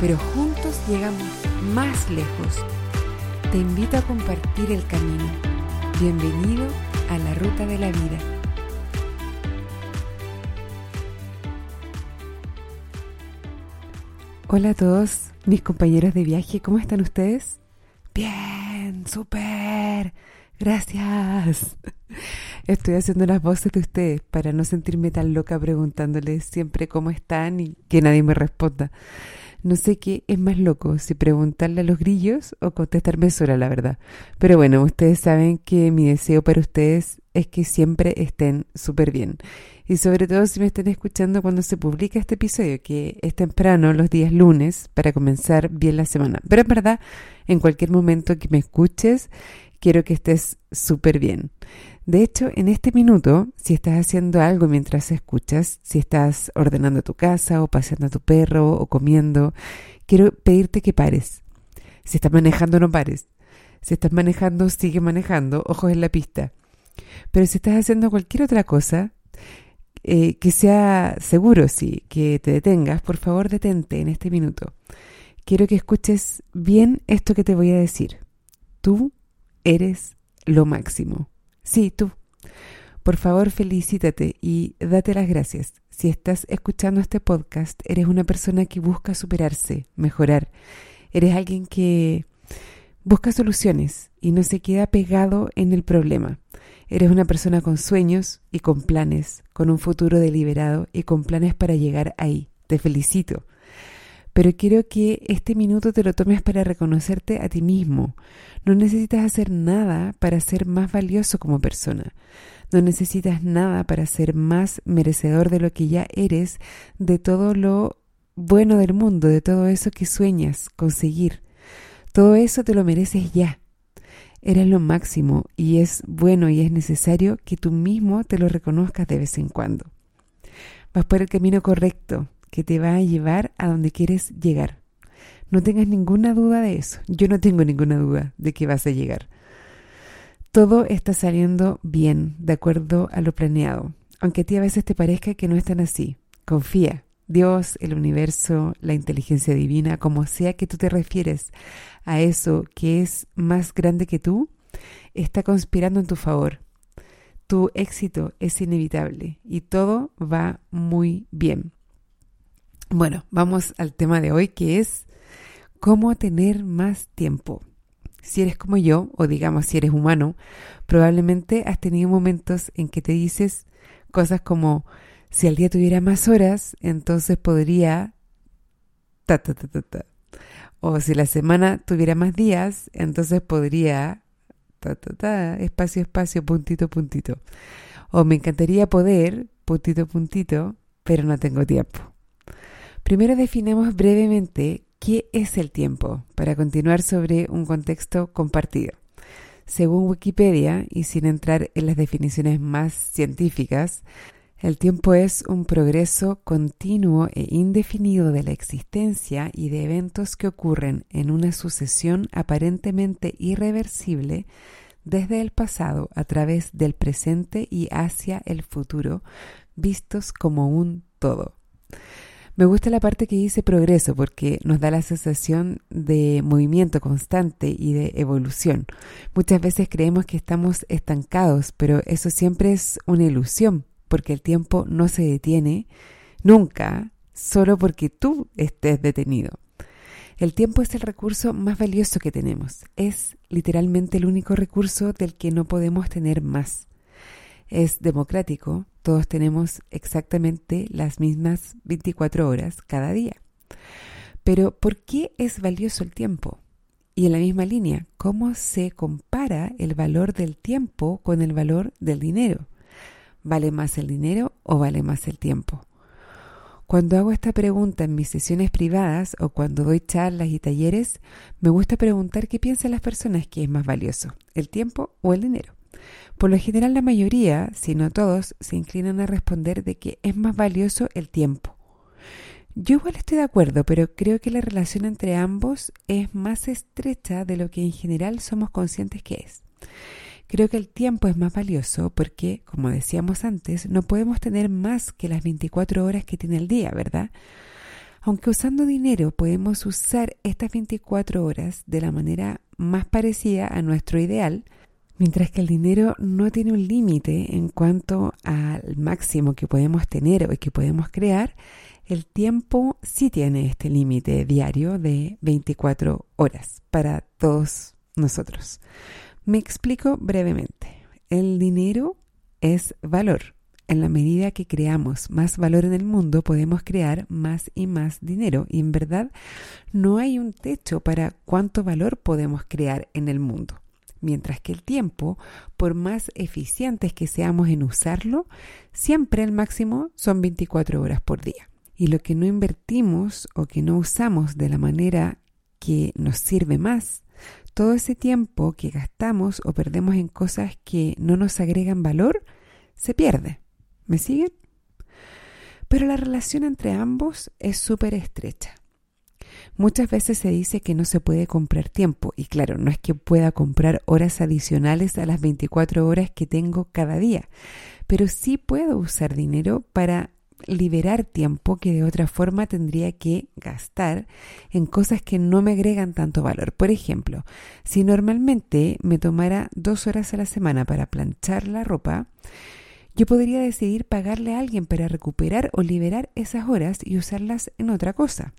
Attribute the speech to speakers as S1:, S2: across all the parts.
S1: pero juntos llegamos más lejos. Te invito a compartir el camino. Bienvenido a la ruta de la vida. Hola a todos mis compañeros de viaje, ¿cómo están ustedes? Bien, súper. Gracias. Estoy haciendo las voces de ustedes para no sentirme tan loca preguntándoles siempre cómo están y que nadie me responda. No sé qué es más loco, si preguntarle a los grillos o contestarme sola, la verdad. Pero bueno, ustedes saben que mi deseo para ustedes es que siempre estén súper bien. Y sobre todo si me están escuchando cuando se publica este episodio, que es temprano, los días lunes, para comenzar bien la semana. Pero en verdad, en cualquier momento que me escuches, quiero que estés súper bien. De hecho, en este minuto, si estás haciendo algo mientras escuchas, si estás ordenando tu casa o paseando a tu perro o comiendo, quiero pedirte que pares. Si estás manejando, no pares. Si estás manejando, sigue manejando, ojos en la pista. Pero si estás haciendo cualquier otra cosa, eh, que sea seguro, sí, que te detengas, por favor detente en este minuto. Quiero que escuches bien esto que te voy a decir. Tú eres lo máximo. Sí, tú. Por favor, felicítate y date las gracias. Si estás escuchando este podcast, eres una persona que busca superarse, mejorar. Eres alguien que busca soluciones y no se queda pegado en el problema. Eres una persona con sueños y con planes, con un futuro deliberado y con planes para llegar ahí. Te felicito. Pero quiero que este minuto te lo tomes para reconocerte a ti mismo. No necesitas hacer nada para ser más valioso como persona. No necesitas nada para ser más merecedor de lo que ya eres, de todo lo bueno del mundo, de todo eso que sueñas conseguir. Todo eso te lo mereces ya. Eres lo máximo y es bueno y es necesario que tú mismo te lo reconozcas de vez en cuando. Vas por el camino correcto, que te va a llevar a donde quieres llegar. No tengas ninguna duda de eso. Yo no tengo ninguna duda de que vas a llegar. Todo está saliendo bien, de acuerdo a lo planeado, aunque a ti a veces te parezca que no es tan así. Confía. Dios, el universo, la inteligencia divina, como sea que tú te refieres a eso que es más grande que tú, está conspirando en tu favor. Tu éxito es inevitable y todo va muy bien. Bueno, vamos al tema de hoy que es cómo tener más tiempo. Si eres como yo, o digamos si eres humano, probablemente has tenido momentos en que te dices cosas como, si al día tuviera más horas, entonces podría... Ta, ta, ta, ta, ta. O si la semana tuviera más días, entonces podría... Ta, ta, ta, espacio, espacio, puntito, puntito. O me encantaría poder, puntito, puntito, pero no tengo tiempo. Primero definamos brevemente qué es el tiempo para continuar sobre un contexto compartido. Según Wikipedia, y sin entrar en las definiciones más científicas, el tiempo es un progreso continuo e indefinido de la existencia y de eventos que ocurren en una sucesión aparentemente irreversible desde el pasado a través del presente y hacia el futuro, vistos como un todo. Me gusta la parte que dice progreso porque nos da la sensación de movimiento constante y de evolución. Muchas veces creemos que estamos estancados, pero eso siempre es una ilusión porque el tiempo no se detiene nunca solo porque tú estés detenido. El tiempo es el recurso más valioso que tenemos. Es literalmente el único recurso del que no podemos tener más es democrático, todos tenemos exactamente las mismas 24 horas cada día. Pero ¿por qué es valioso el tiempo? Y en la misma línea, ¿cómo se compara el valor del tiempo con el valor del dinero? ¿Vale más el dinero o vale más el tiempo? Cuando hago esta pregunta en mis sesiones privadas o cuando doy charlas y talleres, me gusta preguntar qué piensan las personas que es más valioso, el tiempo o el dinero. Por lo general la mayoría, si no todos, se inclinan a responder de que es más valioso el tiempo. Yo igual estoy de acuerdo, pero creo que la relación entre ambos es más estrecha de lo que en general somos conscientes que es. Creo que el tiempo es más valioso porque, como decíamos antes, no podemos tener más que las 24 horas que tiene el día, ¿verdad? Aunque usando dinero podemos usar estas 24 horas de la manera más parecida a nuestro ideal, mientras que el dinero no tiene un límite en cuanto al máximo que podemos tener o que podemos crear, el tiempo sí tiene este límite diario de 24 horas para todos nosotros. Me explico brevemente. El dinero es valor. En la medida que creamos más valor en el mundo, podemos crear más y más dinero. Y en verdad no hay un techo para cuánto valor podemos crear en el mundo. Mientras que el tiempo, por más eficientes que seamos en usarlo, siempre el máximo son 24 horas por día. Y lo que no invertimos o que no usamos de la manera que nos sirve más, todo ese tiempo que gastamos o perdemos en cosas que no nos agregan valor, se pierde. ¿Me siguen? Pero la relación entre ambos es súper estrecha. Muchas veces se dice que no se puede comprar tiempo y claro, no es que pueda comprar horas adicionales a las 24 horas que tengo cada día, pero sí puedo usar dinero para liberar tiempo que de otra forma tendría que gastar en cosas que no me agregan tanto valor. Por ejemplo, si normalmente me tomara dos horas a la semana para planchar la ropa, yo podría decidir pagarle a alguien para recuperar o liberar esas horas y usarlas en otra cosa.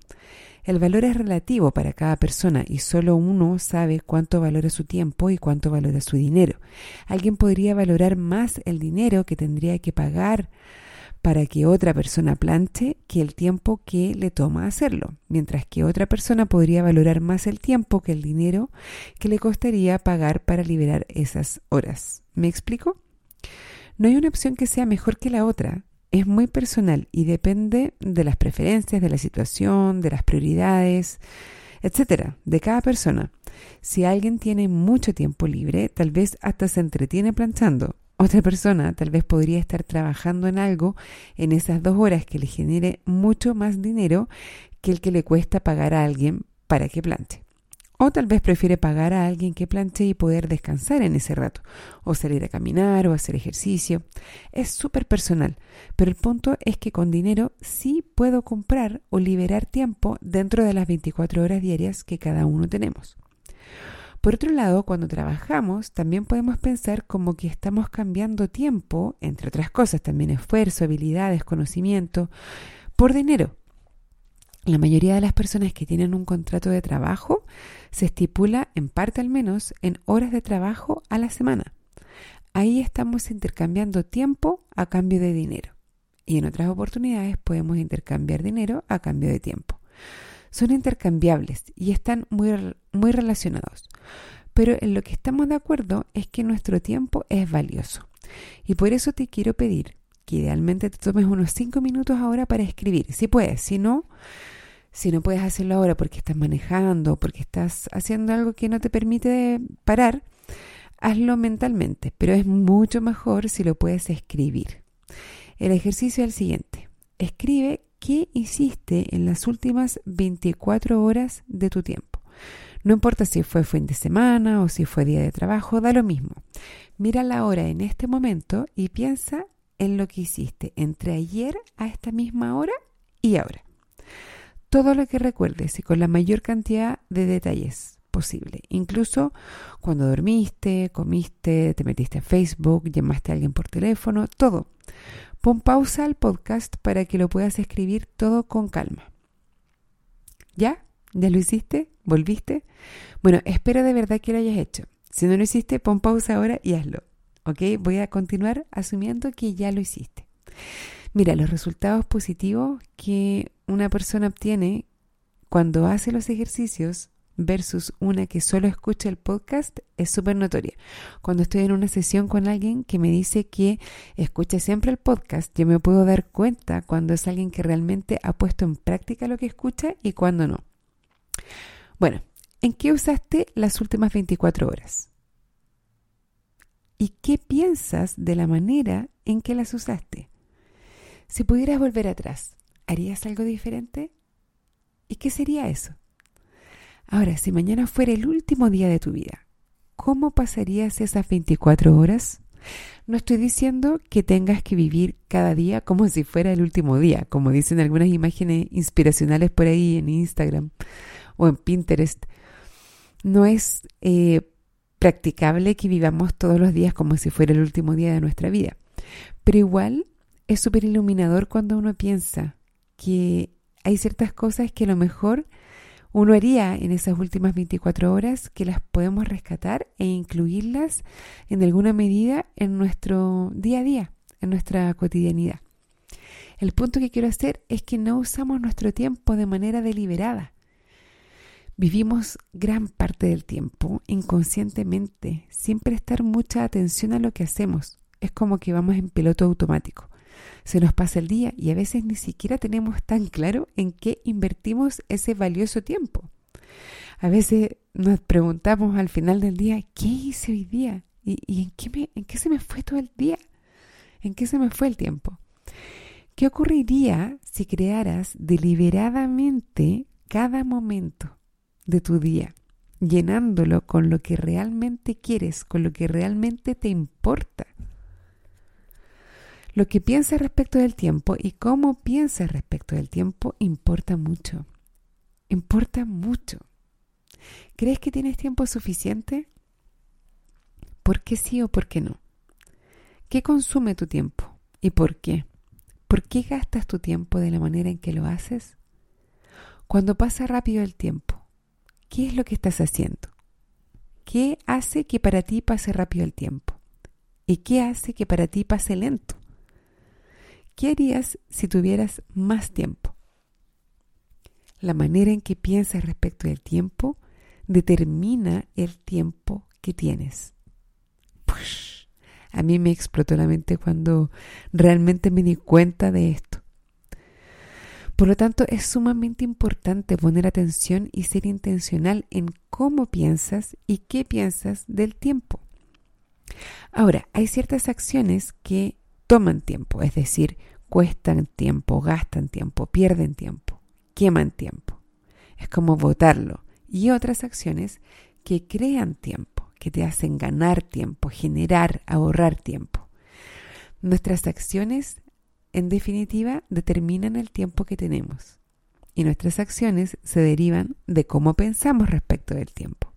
S1: El valor es relativo para cada persona y solo uno sabe cuánto valora su tiempo y cuánto valora su dinero. Alguien podría valorar más el dinero que tendría que pagar para que otra persona planche que el tiempo que le toma hacerlo, mientras que otra persona podría valorar más el tiempo que el dinero que le costaría pagar para liberar esas horas. ¿Me explico? No hay una opción que sea mejor que la otra. Es muy personal y depende de las preferencias, de la situación, de las prioridades, etcétera, de cada persona. Si alguien tiene mucho tiempo libre, tal vez hasta se entretiene planchando otra persona tal vez podría estar trabajando en algo en esas dos horas que le genere mucho más dinero que el que le cuesta pagar a alguien para que plante. O tal vez prefiere pagar a alguien que plante y poder descansar en ese rato, o salir a caminar o hacer ejercicio. Es súper personal, pero el punto es que con dinero sí puedo comprar o liberar tiempo dentro de las 24 horas diarias que cada uno tenemos. Por otro lado, cuando trabajamos, también podemos pensar como que estamos cambiando tiempo, entre otras cosas, también esfuerzo, habilidades, conocimiento, por dinero. La mayoría de las personas que tienen un contrato de trabajo se estipula, en parte al menos, en horas de trabajo a la semana. Ahí estamos intercambiando tiempo a cambio de dinero. Y en otras oportunidades podemos intercambiar dinero a cambio de tiempo son intercambiables y están muy, muy relacionados. Pero en lo que estamos de acuerdo es que nuestro tiempo es valioso. Y por eso te quiero pedir que idealmente te tomes unos 5 minutos ahora para escribir, si puedes, si no, si no puedes hacerlo ahora porque estás manejando, porque estás haciendo algo que no te permite parar, hazlo mentalmente, pero es mucho mejor si lo puedes escribir. El ejercicio es el siguiente. Escribe qué hiciste en las últimas 24 horas de tu tiempo. No importa si fue fin de semana o si fue día de trabajo, da lo mismo. Mira la hora en este momento y piensa en lo que hiciste entre ayer a esta misma hora y ahora. Todo lo que recuerdes y con la mayor cantidad de detalles posible. Incluso cuando dormiste, comiste, te metiste a Facebook, llamaste a alguien por teléfono, todo. Pon pausa al podcast para que lo puedas escribir todo con calma. ¿Ya? ¿Ya lo hiciste? ¿Volviste? Bueno, espero de verdad que lo hayas hecho. Si no lo hiciste, pon pausa ahora y hazlo. ¿Ok? Voy a continuar asumiendo que ya lo hiciste. Mira, los resultados positivos que una persona obtiene cuando hace los ejercicios versus una que solo escucha el podcast es súper notoria. Cuando estoy en una sesión con alguien que me dice que escucha siempre el podcast, yo me puedo dar cuenta cuando es alguien que realmente ha puesto en práctica lo que escucha y cuando no. Bueno, ¿en qué usaste las últimas 24 horas? ¿Y qué piensas de la manera en que las usaste? Si pudieras volver atrás, ¿harías algo diferente? ¿Y qué sería eso? Ahora, si mañana fuera el último día de tu vida, ¿cómo pasarías esas 24 horas? No estoy diciendo que tengas que vivir cada día como si fuera el último día, como dicen algunas imágenes inspiracionales por ahí en Instagram o en Pinterest. No es eh, practicable que vivamos todos los días como si fuera el último día de nuestra vida. Pero igual es súper iluminador cuando uno piensa que hay ciertas cosas que a lo mejor uno haría en esas últimas 24 horas que las podemos rescatar e incluirlas en alguna medida en nuestro día a día, en nuestra cotidianidad. El punto que quiero hacer es que no usamos nuestro tiempo de manera deliberada. Vivimos gran parte del tiempo inconscientemente, sin prestar mucha atención a lo que hacemos. Es como que vamos en piloto automático se nos pasa el día y a veces ni siquiera tenemos tan claro en qué invertimos ese valioso tiempo. A veces nos preguntamos al final del día, ¿qué hice hoy día? ¿Y, en, qué en qué se me fue todo el día? ¿En qué se me fue el tiempo? ¿Qué ocurriría si crearas deliberadamente cada momento de tu día, llenándolo con lo que realmente quieres, con lo que realmente te importa? Lo que piensas respecto del tiempo y cómo piensas respecto del tiempo importa mucho. Importa mucho. ¿Crees que tienes tiempo suficiente? ¿Por qué sí o por qué no? ¿Qué consume tu tiempo y por qué? ¿Por qué gastas tu tiempo de la manera en que lo haces? Cuando pasa rápido el tiempo, ¿qué es lo que estás haciendo? ¿Qué hace que para ti pase rápido el tiempo? ¿Y qué hace que para ti pase lento? ¿Qué harías si tuvieras más tiempo? La manera en que piensas respecto del tiempo determina el tiempo que tienes. A mí me explotó la mente cuando realmente me di cuenta de esto. Por lo tanto, es sumamente importante poner atención y ser intencional en cómo piensas y qué piensas del tiempo. Ahora, hay ciertas acciones que toman tiempo, es decir, cuestan tiempo, gastan tiempo, pierden tiempo, queman tiempo. Es como votarlo. Y otras acciones que crean tiempo, que te hacen ganar tiempo, generar, ahorrar tiempo. Nuestras acciones, en definitiva, determinan el tiempo que tenemos. Y nuestras acciones se derivan de cómo pensamos respecto del tiempo.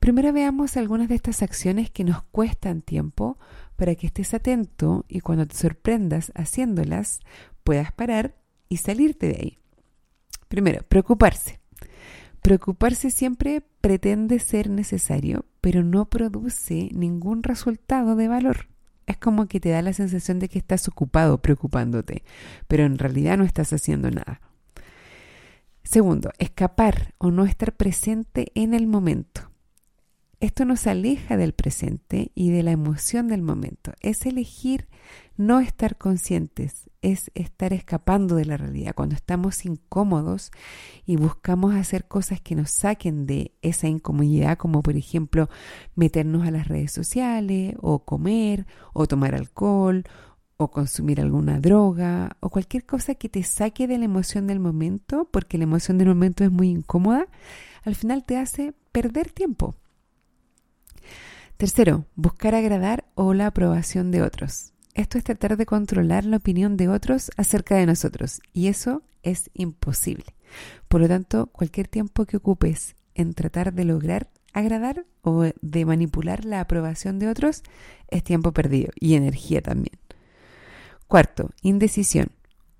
S1: Primero veamos algunas de estas acciones que nos cuestan tiempo para que estés atento y cuando te sorprendas haciéndolas puedas parar y salirte de ahí. Primero, preocuparse. Preocuparse siempre pretende ser necesario, pero no produce ningún resultado de valor. Es como que te da la sensación de que estás ocupado preocupándote, pero en realidad no estás haciendo nada. Segundo, escapar o no estar presente en el momento. Esto nos aleja del presente y de la emoción del momento. Es elegir no estar conscientes, es estar escapando de la realidad. Cuando estamos incómodos y buscamos hacer cosas que nos saquen de esa incomodidad, como por ejemplo meternos a las redes sociales, o comer, o tomar alcohol, o consumir alguna droga, o cualquier cosa que te saque de la emoción del momento, porque la emoción del momento es muy incómoda, al final te hace perder tiempo Tercero, buscar agradar o la aprobación de otros. Esto es tratar de controlar la opinión de otros acerca de nosotros y eso es imposible. Por lo tanto, cualquier tiempo que ocupes en tratar de lograr agradar o de manipular la aprobación de otros es tiempo perdido y energía también. Cuarto, indecisión.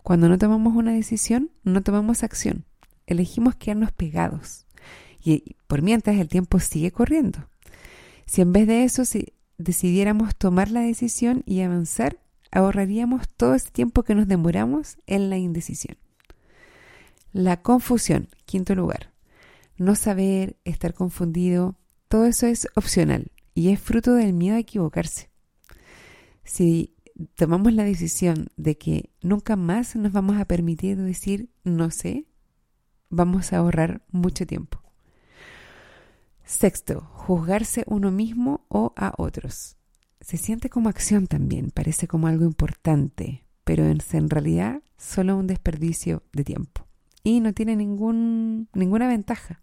S1: Cuando no tomamos una decisión, no tomamos acción. Elegimos quedarnos pegados. Y por mientras el tiempo sigue corriendo. Si en vez de eso si decidiéramos tomar la decisión y avanzar, ahorraríamos todo ese tiempo que nos demoramos en la indecisión. La confusión, quinto lugar. no saber, estar confundido, todo eso es opcional y es fruto del miedo a equivocarse. Si tomamos la decisión de que nunca más nos vamos a permitir decir no sé, vamos a ahorrar mucho tiempo. Sexto, juzgarse uno mismo o a otros. Se siente como acción también, parece como algo importante, pero en realidad solo un desperdicio de tiempo. Y no tiene ningún, ninguna ventaja,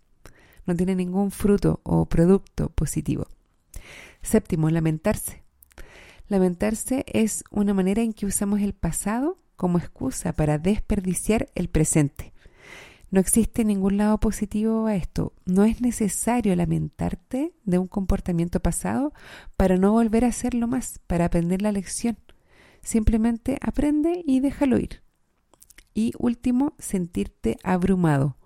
S1: no tiene ningún fruto o producto positivo. Séptimo, lamentarse. Lamentarse es una manera en que usamos el pasado como excusa para desperdiciar el presente. No existe ningún lado positivo a esto. No es necesario lamentarte de un comportamiento pasado para no volver a hacerlo más, para aprender la lección. Simplemente aprende y déjalo ir. Y último, sentirte abrumado.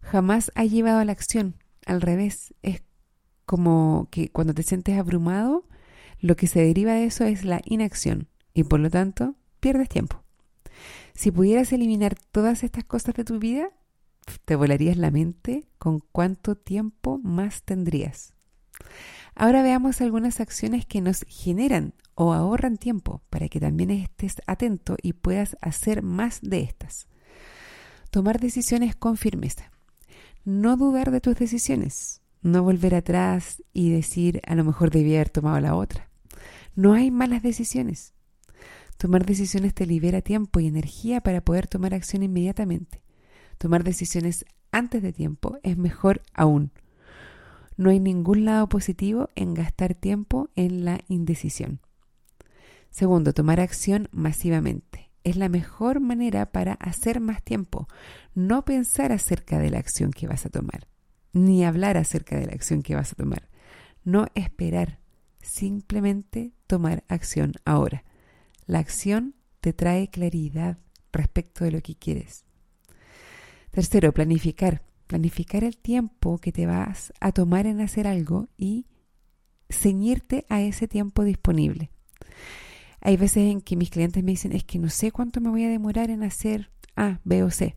S1: Jamás ha llevado a la acción. Al revés, es como que cuando te sientes abrumado, lo que se deriva de eso es la inacción y por lo tanto pierdes tiempo. Si pudieras eliminar todas estas cosas de tu vida, te volarías la mente con cuánto tiempo más tendrías. Ahora veamos algunas acciones que nos generan o ahorran tiempo para que también estés atento y puedas hacer más de estas. Tomar decisiones con firmeza. No dudar de tus decisiones. No volver atrás y decir a lo mejor debía haber tomado la otra. No hay malas decisiones. Tomar decisiones te libera tiempo y energía para poder tomar acción inmediatamente. Tomar decisiones antes de tiempo es mejor aún. No hay ningún lado positivo en gastar tiempo en la indecisión. Segundo, tomar acción masivamente. Es la mejor manera para hacer más tiempo. No pensar acerca de la acción que vas a tomar, ni hablar acerca de la acción que vas a tomar. No esperar, simplemente tomar acción ahora. La acción te trae claridad respecto de lo que quieres. Tercero, planificar. Planificar el tiempo que te vas a tomar en hacer algo y ceñirte a ese tiempo disponible. Hay veces en que mis clientes me dicen, es que no sé cuánto me voy a demorar en hacer A, B o C.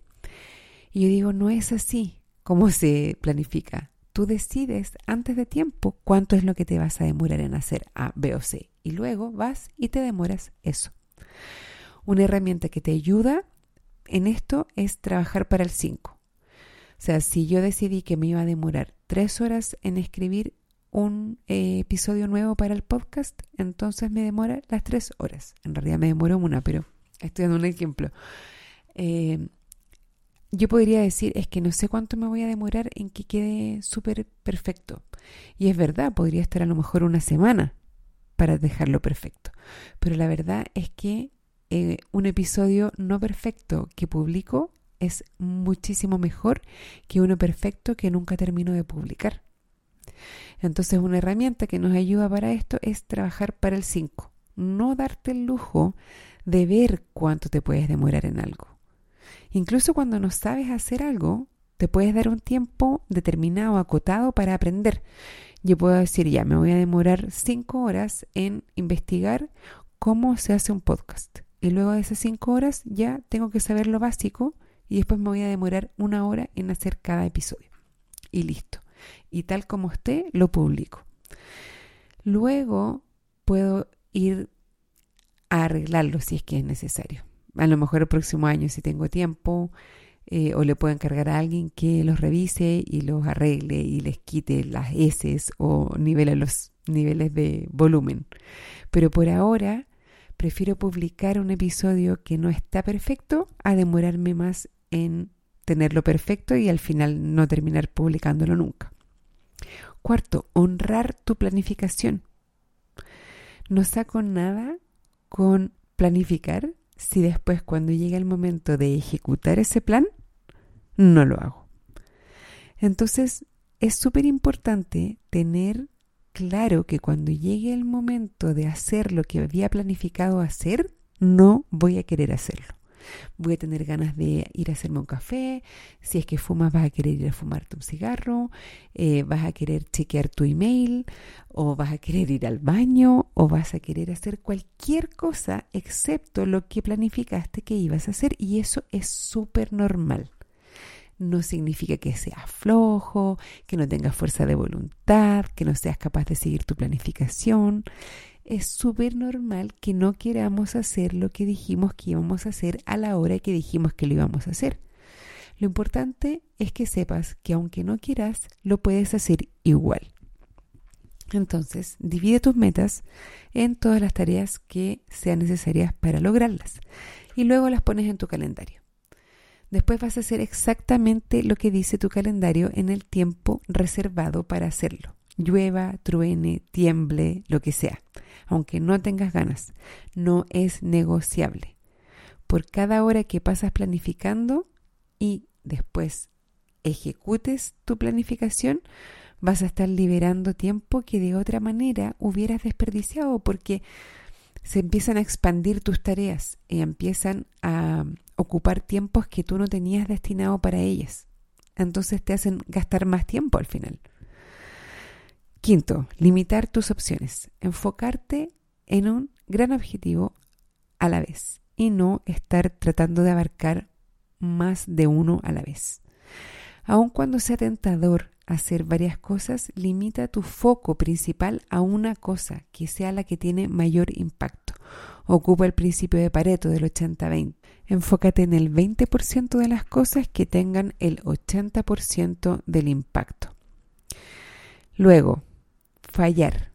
S1: Y yo digo, no es así como se planifica. Tú decides antes de tiempo cuánto es lo que te vas a demorar en hacer A, B o C y luego vas y te demoras eso. Una herramienta que te ayuda en esto es trabajar para el 5. O sea, si yo decidí que me iba a demorar tres horas en escribir un eh, episodio nuevo para el podcast, entonces me demora las tres horas. En realidad me demoro una, pero estoy dando un ejemplo. Eh, yo podría decir, es que no sé cuánto me voy a demorar en que quede súper perfecto. Y es verdad, podría estar a lo mejor una semana para dejarlo perfecto. Pero la verdad es que eh, un episodio no perfecto que publico es muchísimo mejor que uno perfecto que nunca termino de publicar. Entonces una herramienta que nos ayuda para esto es trabajar para el 5. No darte el lujo de ver cuánto te puedes demorar en algo. Incluso cuando no sabes hacer algo, te puedes dar un tiempo determinado, acotado para aprender yo puedo decir, ya, me voy a demorar cinco horas en investigar cómo se hace un podcast. Y luego de esas cinco horas ya tengo que saber lo básico y después me voy a demorar una hora en hacer cada episodio. Y listo. Y tal como esté, lo publico. Luego puedo ir a arreglarlo si es que es necesario. A lo mejor el próximo año, si tengo tiempo, eh, o le puedo encargar a alguien que los revise y los arregle y les quite las S o nivele los niveles de volumen. Pero por ahora prefiero publicar un episodio que no está perfecto a demorarme más en tenerlo perfecto y al final no terminar publicándolo nunca. Cuarto, honrar tu planificación. No saco nada con planificar si después cuando llega el momento de ejecutar ese plan, no lo hago. Entonces, es súper importante tener claro que cuando llegue el momento de hacer lo que había planificado hacer, no voy a querer hacerlo voy a tener ganas de ir a hacerme un café, si es que fumas vas a querer ir a fumarte un cigarro, eh, vas a querer chequear tu email, o vas a querer ir al baño, o vas a querer hacer cualquier cosa excepto lo que planificaste que ibas a hacer y eso es súper normal. no significa que seas flojo, que no tengas fuerza de voluntad, que no seas capaz de seguir tu planificación. Es súper normal que no queramos hacer lo que dijimos que íbamos a hacer a la hora que dijimos que lo íbamos a hacer. Lo importante es que sepas que aunque no quieras, lo puedes hacer igual. Entonces, divide tus metas en todas las tareas que sean necesarias para lograrlas y luego las pones en tu calendario. Después vas a hacer exactamente lo que dice tu calendario en el tiempo reservado para hacerlo. Llueva, truene, tiemble, lo que sea. Aunque no tengas ganas, no es negociable. Por cada hora que pasas planificando y después ejecutes tu planificación, vas a estar liberando tiempo que de otra manera hubieras desperdiciado porque se empiezan a expandir tus tareas y empiezan a ocupar tiempos que tú no tenías destinado para ellas. Entonces te hacen gastar más tiempo al final. Quinto, limitar tus opciones. Enfocarte en un gran objetivo a la vez y no estar tratando de abarcar más de uno a la vez. Aun cuando sea tentador hacer varias cosas, limita tu foco principal a una cosa que sea la que tiene mayor impacto. Ocupa el principio de Pareto del 80-20. Enfócate en el 20% de las cosas que tengan el 80% del impacto. Luego, fallar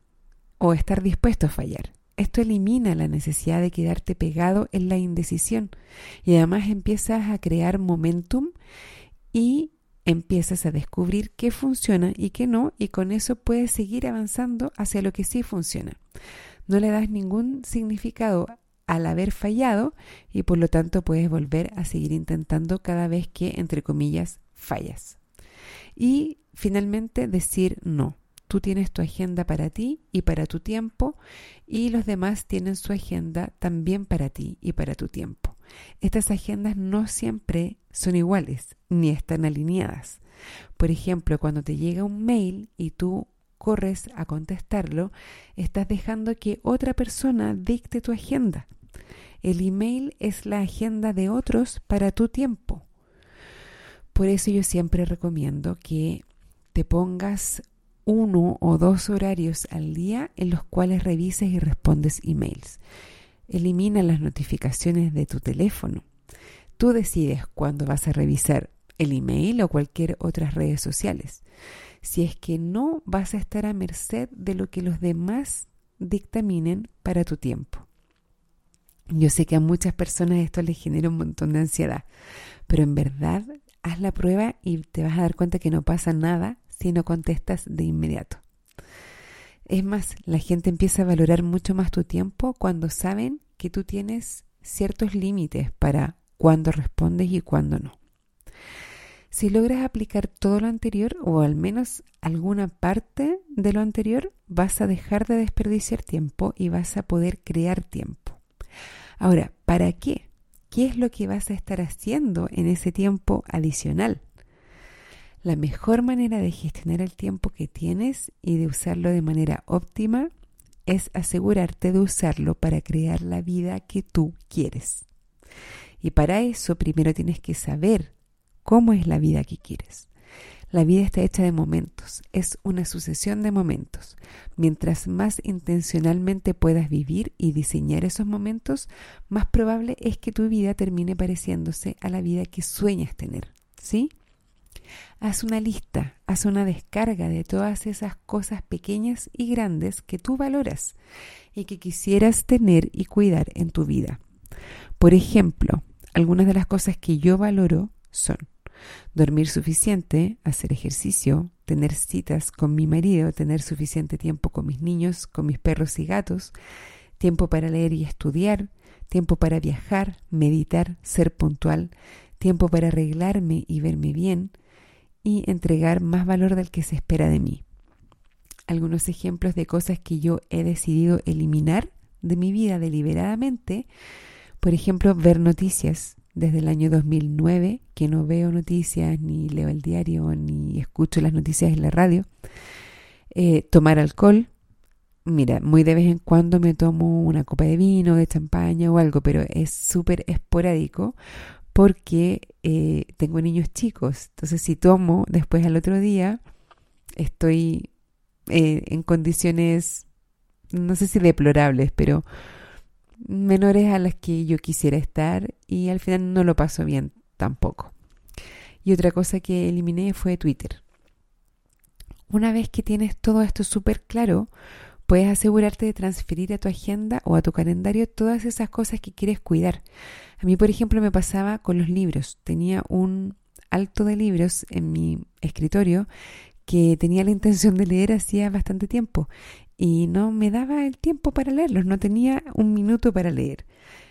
S1: o estar dispuesto a fallar. Esto elimina la necesidad de quedarte pegado en la indecisión y además empiezas a crear momentum y empiezas a descubrir qué funciona y qué no y con eso puedes seguir avanzando hacia lo que sí funciona. No le das ningún significado al haber fallado y por lo tanto puedes volver a seguir intentando cada vez que, entre comillas, fallas. Y finalmente decir no. Tú tienes tu agenda para ti y para tu tiempo y los demás tienen su agenda también para ti y para tu tiempo. Estas agendas no siempre son iguales ni están alineadas. Por ejemplo, cuando te llega un mail y tú corres a contestarlo, estás dejando que otra persona dicte tu agenda. El email es la agenda de otros para tu tiempo. Por eso yo siempre recomiendo que te pongas uno o dos horarios al día en los cuales revises y respondes emails. Elimina las notificaciones de tu teléfono. Tú decides cuándo vas a revisar el email o cualquier otras redes sociales. Si es que no vas a estar a merced de lo que los demás dictaminen para tu tiempo. Yo sé que a muchas personas esto les genera un montón de ansiedad, pero en verdad haz la prueba y te vas a dar cuenta que no pasa nada si no contestas de inmediato. Es más, la gente empieza a valorar mucho más tu tiempo cuando saben que tú tienes ciertos límites para cuándo respondes y cuándo no. Si logras aplicar todo lo anterior o al menos alguna parte de lo anterior, vas a dejar de desperdiciar tiempo y vas a poder crear tiempo. Ahora, ¿para qué? ¿Qué es lo que vas a estar haciendo en ese tiempo adicional? La mejor manera de gestionar el tiempo que tienes y de usarlo de manera óptima es asegurarte de usarlo para crear la vida que tú quieres. Y para eso primero tienes que saber cómo es la vida que quieres. La vida está hecha de momentos, es una sucesión de momentos. Mientras más intencionalmente puedas vivir y diseñar esos momentos, más probable es que tu vida termine pareciéndose a la vida que sueñas tener. ¿Sí? Haz una lista, haz una descarga de todas esas cosas pequeñas y grandes que tú valoras y que quisieras tener y cuidar en tu vida. Por ejemplo, algunas de las cosas que yo valoro son dormir suficiente, hacer ejercicio, tener citas con mi marido, tener suficiente tiempo con mis niños, con mis perros y gatos, tiempo para leer y estudiar, tiempo para viajar, meditar, ser puntual, tiempo para arreglarme y verme bien, y entregar más valor del que se espera de mí. Algunos ejemplos de cosas que yo he decidido eliminar de mi vida deliberadamente, por ejemplo, ver noticias. Desde el año 2009 que no veo noticias, ni leo el diario, ni escucho las noticias en la radio. Eh, tomar alcohol. Mira, muy de vez en cuando me tomo una copa de vino, de champaña o algo, pero es súper esporádico porque eh, tengo niños chicos. Entonces, si tomo después al otro día, estoy eh, en condiciones, no sé si deplorables, pero menores a las que yo quisiera estar y al final no lo paso bien tampoco. Y otra cosa que eliminé fue Twitter. Una vez que tienes todo esto súper claro, puedes asegurarte de transferir a tu agenda o a tu calendario todas esas cosas que quieres cuidar. A mí, por ejemplo, me pasaba con los libros. Tenía un alto de libros en mi escritorio que tenía la intención de leer hacía bastante tiempo y no me daba el tiempo para leerlos, no tenía un minuto para leer.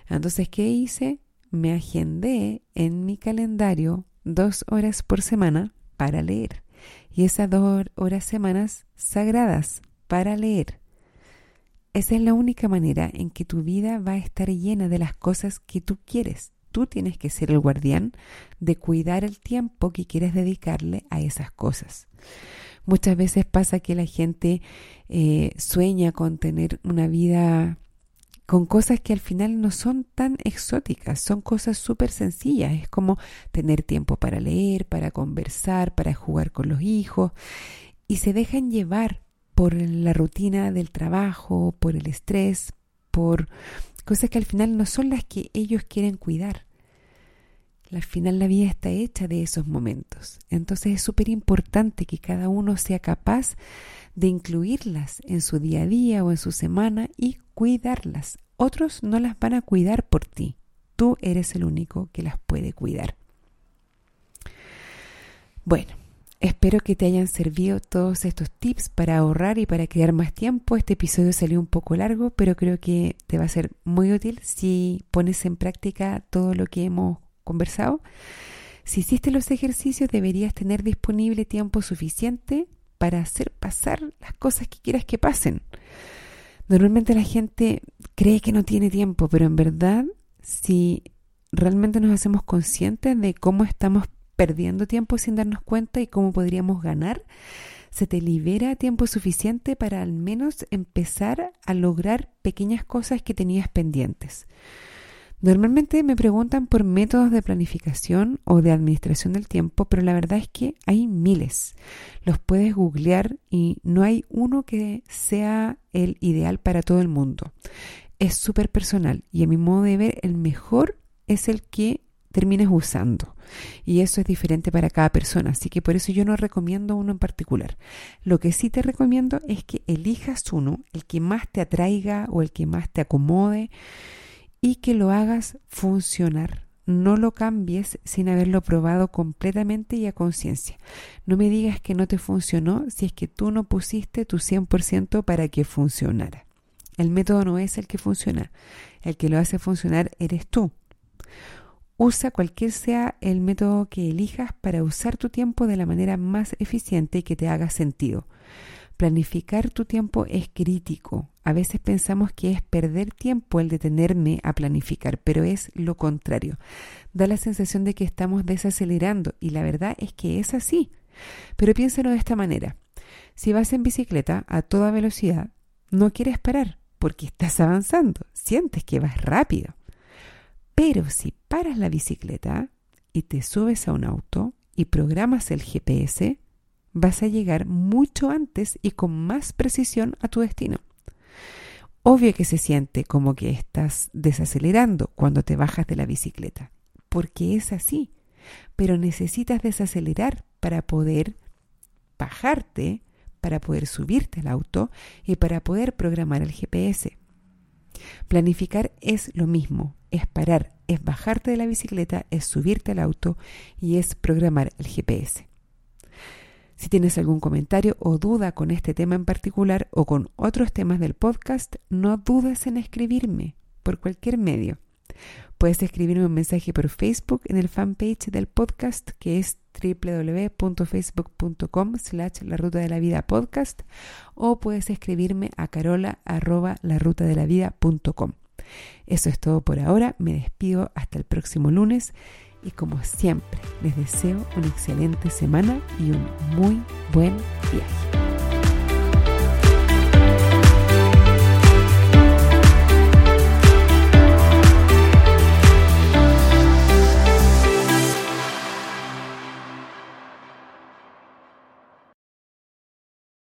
S1: Entonces, ¿qué hice? Me agendé en mi calendario dos horas por semana para leer. Y esas dos horas semanas sagradas para leer. Esa es la única manera en que tu vida va a estar llena de las cosas que tú quieres. Tú tienes que ser el guardián de cuidar el tiempo que quieres dedicarle a esas cosas. Muchas veces pasa que la gente eh, sueña con tener una vida con cosas que al final no son tan exóticas, son cosas súper sencillas. Es como tener tiempo para leer, para conversar, para jugar con los hijos y se dejan llevar por la rutina del trabajo, por el estrés, por cosas que al final no son las que ellos quieren cuidar. Al final la vida está hecha de esos momentos. Entonces es súper importante que cada uno sea capaz de incluirlas en su día a día o en su semana y cuidarlas. Otros no las van a cuidar por ti. Tú eres el único que las puede cuidar. Bueno, espero que te hayan servido todos estos tips para ahorrar y para crear más tiempo. Este episodio salió un poco largo, pero creo que te va a ser muy útil si pones en práctica todo lo que hemos conversado. Si hiciste los ejercicios, deberías tener disponible tiempo suficiente para hacer pasar las cosas que quieras que pasen. Normalmente la gente cree que no tiene tiempo, pero en verdad, si realmente nos hacemos conscientes de cómo estamos perdiendo tiempo sin darnos cuenta y cómo podríamos ganar, se te libera tiempo suficiente para al menos empezar a lograr pequeñas cosas que tenías pendientes. Normalmente me preguntan por métodos de planificación o de administración del tiempo, pero la verdad es que hay miles. Los puedes googlear y no hay uno que sea el ideal para todo el mundo. Es súper personal y a mi modo de ver el mejor es el que termines usando. Y eso es diferente para cada persona, así que por eso yo no recomiendo uno en particular. Lo que sí te recomiendo es que elijas uno, el que más te atraiga o el que más te acomode y que lo hagas funcionar. No lo cambies sin haberlo probado completamente y a conciencia. No me digas que no te funcionó si es que tú no pusiste tu 100% para que funcionara. El método no es el que funciona. El que lo hace funcionar eres tú. Usa cualquier sea el método que elijas para usar tu tiempo de la manera más eficiente y que te haga sentido. Planificar tu tiempo es crítico. A veces pensamos que es perder tiempo el detenerme a planificar, pero es lo contrario. Da la sensación de que estamos desacelerando y la verdad es que es así. Pero piénsalo de esta manera. Si vas en bicicleta a toda velocidad, no quieres parar porque estás avanzando, sientes que vas rápido. Pero si paras la bicicleta y te subes a un auto y programas el GPS, vas a llegar mucho antes y con más precisión a tu destino. Obvio que se siente como que estás desacelerando cuando te bajas de la bicicleta, porque es así, pero necesitas desacelerar para poder bajarte, para poder subirte al auto y para poder programar el GPS. Planificar es lo mismo, es parar, es bajarte de la bicicleta, es subirte al auto y es programar el GPS. Si tienes algún comentario o duda con este tema en particular o con otros temas del podcast, no dudes en escribirme por cualquier medio. Puedes escribirme un mensaje por Facebook en el fanpage del podcast que es www.facebook.com slash la ruta de la vida podcast o puedes escribirme a carola arroba la de la vida.com. Eso es todo por ahora, me despido hasta el próximo lunes y como siempre les deseo una excelente semana y un muy buen viaje.